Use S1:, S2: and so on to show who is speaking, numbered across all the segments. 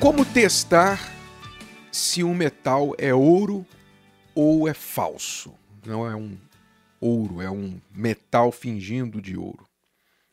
S1: Como testar se um metal é ouro ou é falso? Não é um ouro, é um metal fingindo de ouro.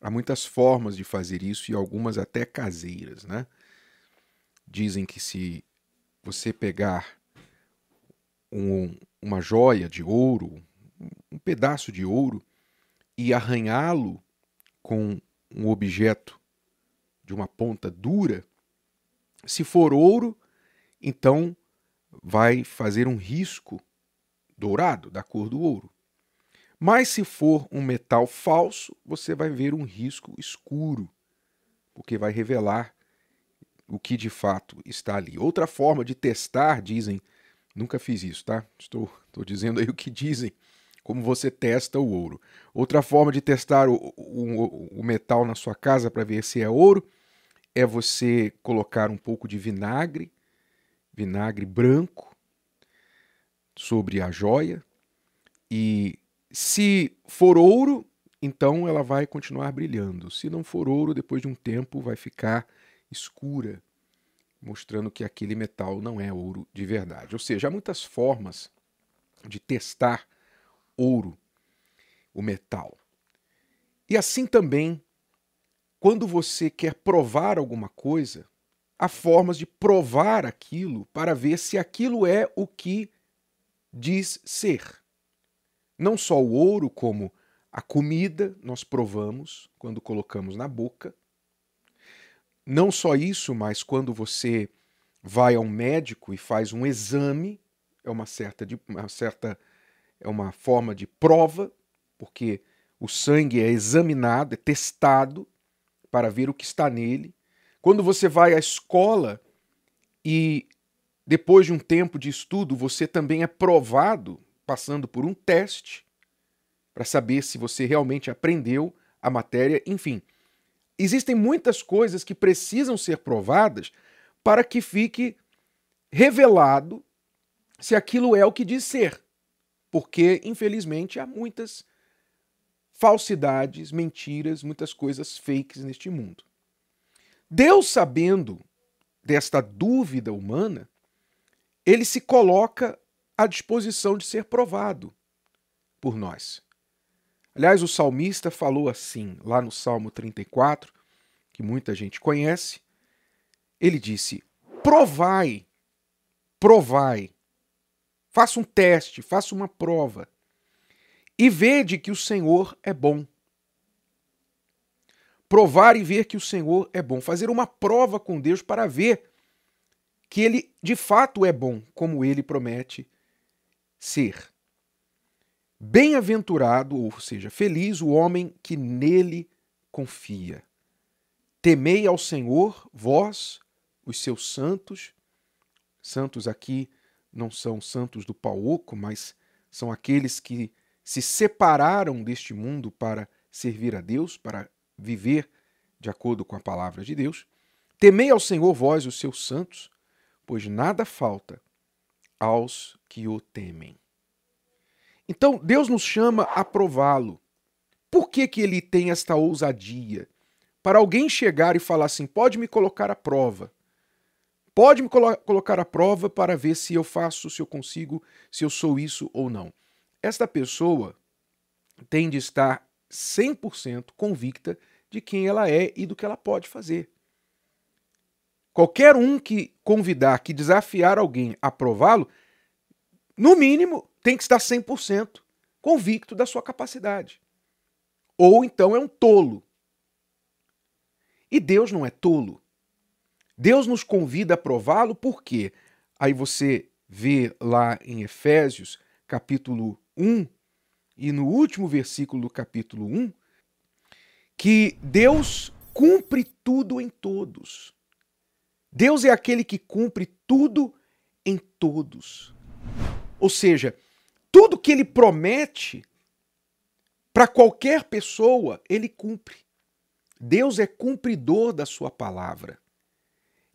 S1: Há muitas formas de fazer isso e algumas até caseiras, né? Dizem que se você pegar um, uma joia de ouro, um pedaço de ouro, e arranhá-lo com um objeto de uma ponta dura, se for ouro, então vai fazer um risco dourado, da cor do ouro. Mas se for um metal falso, você vai ver um risco escuro, porque vai revelar o que de fato está ali. Outra forma de testar, dizem, nunca fiz isso, tá? Estou, estou dizendo aí o que dizem, como você testa o ouro. Outra forma de testar o, o, o metal na sua casa para ver se é ouro é você colocar um pouco de vinagre, vinagre branco, sobre a joia. E se for ouro, então ela vai continuar brilhando. Se não for ouro, depois de um tempo vai ficar escura, mostrando que aquele metal não é ouro de verdade. Ou seja, há muitas formas de testar ouro, o metal. E assim também quando você quer provar alguma coisa, há formas de provar aquilo para ver se aquilo é o que diz ser. Não só o ouro, como a comida nós provamos quando colocamos na boca. Não só isso, mas quando você vai ao médico e faz um exame, é uma certa, uma certa é uma forma de prova, porque o sangue é examinado, é testado para ver o que está nele. Quando você vai à escola e depois de um tempo de estudo, você também é provado passando por um teste para saber se você realmente aprendeu a matéria, enfim. Existem muitas coisas que precisam ser provadas para que fique revelado se aquilo é o que diz ser. Porque, infelizmente, há muitas falsidades, mentiras, muitas coisas fakes neste mundo. Deus, sabendo desta dúvida humana, ele se coloca à disposição de ser provado por nós. Aliás, o salmista falou assim, lá no Salmo 34, que muita gente conhece. Ele disse: Provai, provai, faça um teste, faça uma prova e vede que o Senhor é bom. Provar e ver que o Senhor é bom. Fazer uma prova com Deus para ver que ele de fato é bom, como ele promete ser. Bem-aventurado, ou seja, feliz o homem que nele confia. Temei ao Senhor, vós, os seus santos. Santos aqui não são santos do pau oco, mas são aqueles que se separaram deste mundo para servir a Deus, para viver de acordo com a palavra de Deus. Temei ao Senhor vós, os seus santos, pois nada falta aos que o temem. Então, Deus nos chama a prová-lo. Por que, que ele tem esta ousadia? Para alguém chegar e falar assim: pode me colocar à prova. Pode me colo colocar à prova para ver se eu faço, se eu consigo, se eu sou isso ou não esta pessoa tem de estar 100% convicta de quem ela é e do que ela pode fazer. Qualquer um que convidar, que desafiar alguém a prová-lo, no mínimo tem que estar 100% convicto da sua capacidade. Ou então é um tolo. E Deus não é tolo. Deus nos convida a prová-lo porque aí você vê lá em Efésios, capítulo 1 e no último versículo do capítulo 1 que Deus cumpre tudo em todos. Deus é aquele que cumpre tudo em todos. Ou seja, tudo que ele promete para qualquer pessoa, ele cumpre. Deus é cumpridor da sua palavra.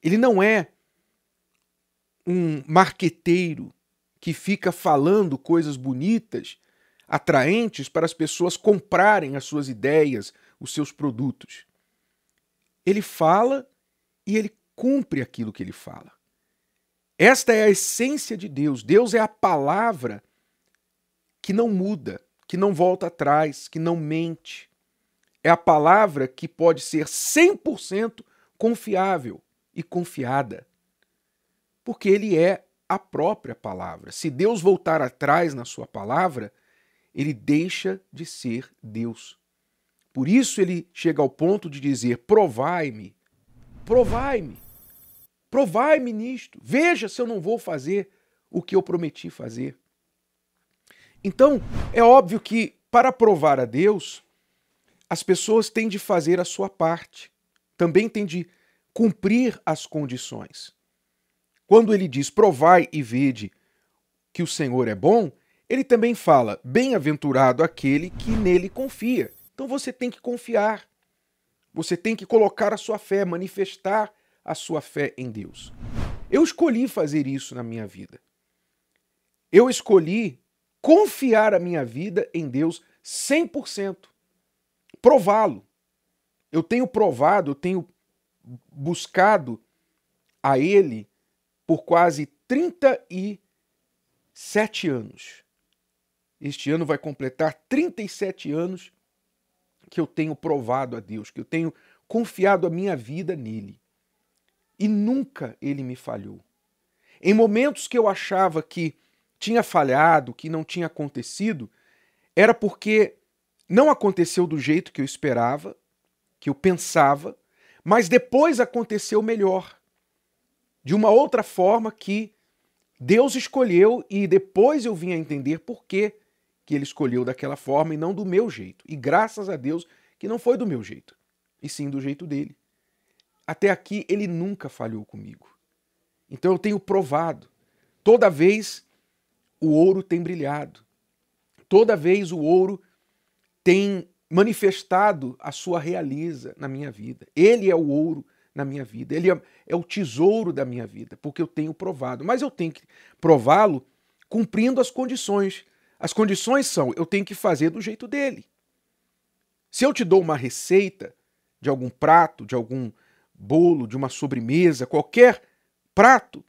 S1: Ele não é um marqueteiro que fica falando coisas bonitas, atraentes para as pessoas comprarem as suas ideias, os seus produtos. Ele fala e ele cumpre aquilo que ele fala. Esta é a essência de Deus. Deus é a palavra que não muda, que não volta atrás, que não mente. É a palavra que pode ser 100% confiável e confiada. Porque ele é a própria palavra. Se Deus voltar atrás na sua palavra, ele deixa de ser Deus. Por isso ele chega ao ponto de dizer: provai-me, provai-me, provai-me nisto, veja se eu não vou fazer o que eu prometi fazer. Então, é óbvio que para provar a Deus, as pessoas têm de fazer a sua parte, também têm de cumprir as condições. Quando ele diz provai e vede que o Senhor é bom, ele também fala: bem-aventurado aquele que nele confia. Então você tem que confiar. Você tem que colocar a sua fé, manifestar a sua fé em Deus. Eu escolhi fazer isso na minha vida. Eu escolhi confiar a minha vida em Deus 100%. Prová-lo. Eu tenho provado, eu tenho buscado a Ele por quase 37 anos. Este ano vai completar 37 anos que eu tenho provado a Deus, que eu tenho confiado a minha vida nele. E nunca ele me falhou. Em momentos que eu achava que tinha falhado, que não tinha acontecido, era porque não aconteceu do jeito que eu esperava, que eu pensava, mas depois aconteceu melhor. De uma outra forma que Deus escolheu e depois eu vim a entender por que que ele escolheu daquela forma e não do meu jeito. E graças a Deus que não foi do meu jeito, e sim do jeito dele. Até aqui ele nunca falhou comigo. Então eu tenho provado. Toda vez o ouro tem brilhado. Toda vez o ouro tem manifestado a sua realiza na minha vida. Ele é o ouro na minha vida. Ele é, é o tesouro da minha vida, porque eu tenho provado. Mas eu tenho que prová-lo cumprindo as condições as condições são: eu tenho que fazer do jeito dele. Se eu te dou uma receita de algum prato, de algum bolo, de uma sobremesa, qualquer prato,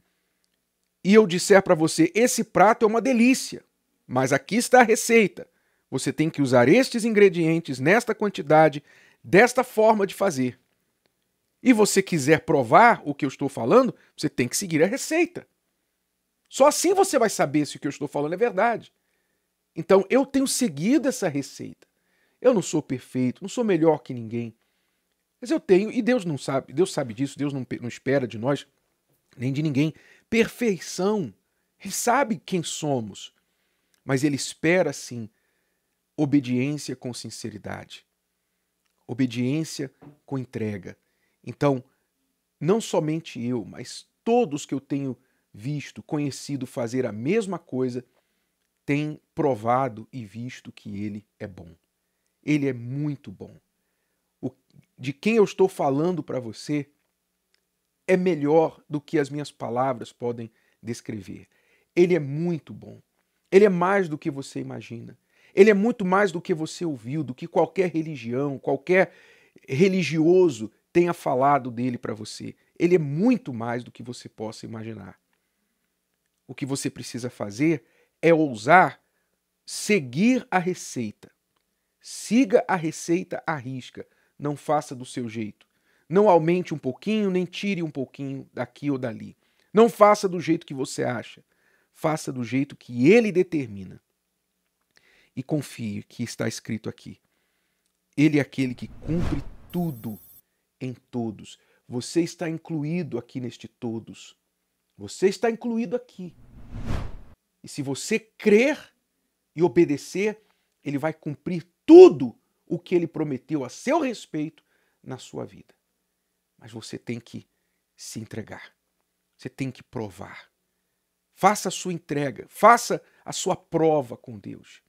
S1: e eu disser para você: esse prato é uma delícia, mas aqui está a receita. Você tem que usar estes ingredientes nesta quantidade, desta forma de fazer. E você quiser provar o que eu estou falando, você tem que seguir a receita. Só assim você vai saber se o que eu estou falando é verdade. Então eu tenho seguido essa receita. Eu não sou perfeito, não sou melhor que ninguém. Mas eu tenho, e Deus não sabe, Deus sabe disso, Deus não, não espera de nós, nem de ninguém, perfeição. Ele sabe quem somos. Mas ele espera, sim, obediência com sinceridade. Obediência com entrega. Então, não somente eu, mas todos que eu tenho visto, conhecido fazer a mesma coisa, tem provado e visto que ele é bom. Ele é muito bom. O, de quem eu estou falando para você é melhor do que as minhas palavras podem descrever. Ele é muito bom. Ele é mais do que você imagina. Ele é muito mais do que você ouviu, do que qualquer religião, qualquer religioso tenha falado dele para você. Ele é muito mais do que você possa imaginar. O que você precisa fazer é ousar seguir a receita. Siga a receita à risca. Não faça do seu jeito. Não aumente um pouquinho, nem tire um pouquinho daqui ou dali. Não faça do jeito que você acha. Faça do jeito que ele determina. E confie que está escrito aqui. Ele é aquele que cumpre tudo em todos. Você está incluído aqui neste todos. Você está incluído aqui. E se você crer e obedecer, ele vai cumprir tudo o que ele prometeu a seu respeito na sua vida. Mas você tem que se entregar. Você tem que provar. Faça a sua entrega, faça a sua prova com Deus.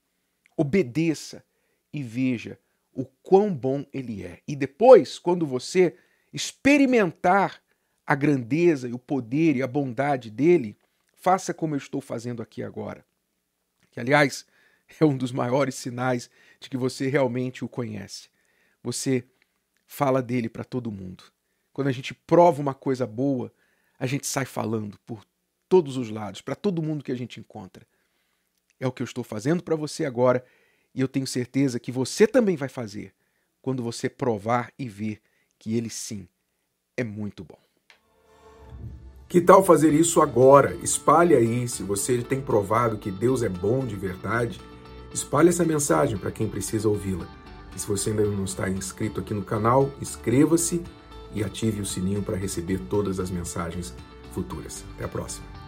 S1: Obedeça e veja o quão bom ele é. E depois, quando você experimentar a grandeza e o poder e a bondade dele, Faça como eu estou fazendo aqui agora. Que, aliás, é um dos maiores sinais de que você realmente o conhece. Você fala dele para todo mundo. quando a gente prova uma coisa boa, a gente sai falando por todos os lados, para todo mundo que a gente encontra. É o que eu estou fazendo para você agora e eu tenho certeza que você também vai fazer quando você provar e ver que ele sim é muito bom.
S2: Que tal fazer isso agora? Espalhe aí, se você tem provado que Deus é bom de verdade, espalhe essa mensagem para quem precisa ouvi-la. E se você ainda não está inscrito aqui no canal, inscreva-se e ative o sininho para receber todas as mensagens futuras. Até a próxima.